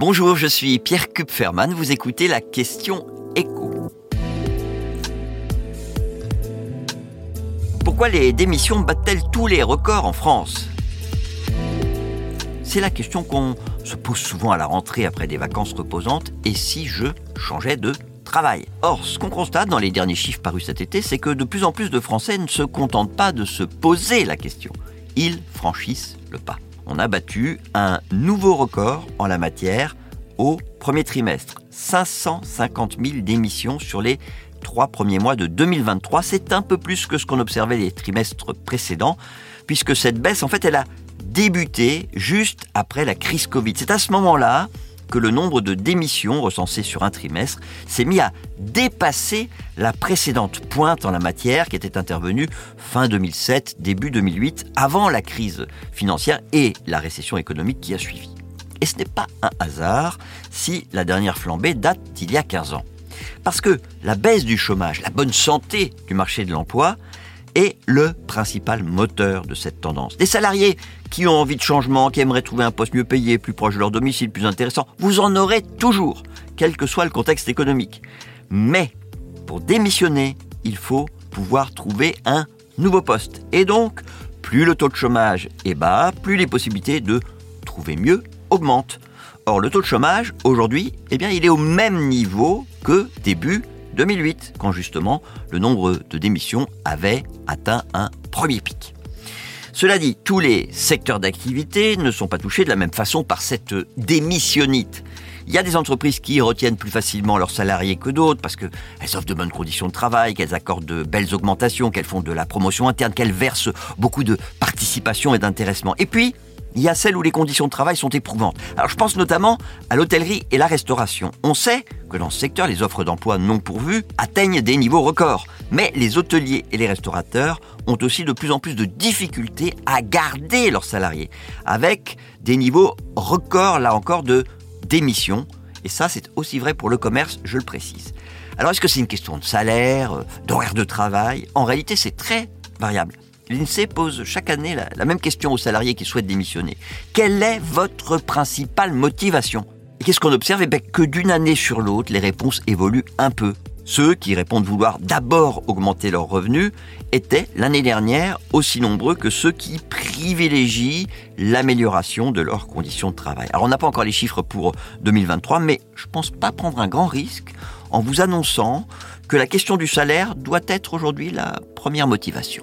Bonjour, je suis Pierre Kupferman, vous écoutez la question écho. Pourquoi les démissions battent-elles tous les records en France? C'est la question qu'on se pose souvent à la rentrée après des vacances reposantes. Et si je changeais de travail? Or, ce qu'on constate dans les derniers chiffres parus cet été, c'est que de plus en plus de Français ne se contentent pas de se poser la question. Ils franchissent le pas. On a battu un nouveau record en la matière au premier trimestre. 550 000 démissions sur les trois premiers mois de 2023. C'est un peu plus que ce qu'on observait les trimestres précédents, puisque cette baisse, en fait, elle a débuté juste après la crise Covid. C'est à ce moment-là que le nombre de démissions recensées sur un trimestre s'est mis à dépasser la précédente pointe en la matière qui était intervenue fin 2007, début 2008, avant la crise financière et la récession économique qui a suivi. Et ce n'est pas un hasard si la dernière flambée date d'il y a 15 ans. Parce que la baisse du chômage, la bonne santé du marché de l'emploi est le principal moteur de cette tendance. Des salariés qui ont envie de changement, qui aimeraient trouver un poste mieux payé, plus proche de leur domicile, plus intéressant, vous en aurez toujours, quel que soit le contexte économique. Mais pour démissionner, il faut pouvoir trouver un nouveau poste. Et donc, plus le taux de chômage est bas, plus les possibilités de trouver mieux augmentent. Or, le taux de chômage, aujourd'hui, eh bien, il est au même niveau que début 2008, quand justement le nombre de démissions avait atteint un premier pic. Cela dit, tous les secteurs d'activité ne sont pas touchés de la même façon par cette démissionnite. Il y a des entreprises qui retiennent plus facilement leurs salariés que d'autres parce qu'elles offrent de bonnes conditions de travail, qu'elles accordent de belles augmentations, qu'elles font de la promotion interne, qu'elles versent beaucoup de participation et d'intéressement. Et puis, il y a celles où les conditions de travail sont éprouvantes. Alors je pense notamment à l'hôtellerie et la restauration. On sait que dans ce secteur, les offres d'emploi non pourvues atteignent des niveaux records. Mais les hôteliers et les restaurateurs ont aussi de plus en plus de difficultés à garder leurs salariés, avec des niveaux records, là encore, de démission. Et ça, c'est aussi vrai pour le commerce, je le précise. Alors est-ce que c'est une question de salaire, euh, d'horaire de travail? En réalité, c'est très variable. L'INSEE pose chaque année la, même question aux salariés qui souhaitent démissionner. Quelle est votre principale motivation? Et qu'est-ce qu'on observe? Eh bien que d'une année sur l'autre, les réponses évoluent un peu. Ceux qui répondent vouloir d'abord augmenter leurs revenus étaient l'année dernière aussi nombreux que ceux qui privilégient l'amélioration de leurs conditions de travail. Alors on n'a pas encore les chiffres pour 2023, mais je ne pense pas prendre un grand risque en vous annonçant que la question du salaire doit être aujourd'hui la première motivation.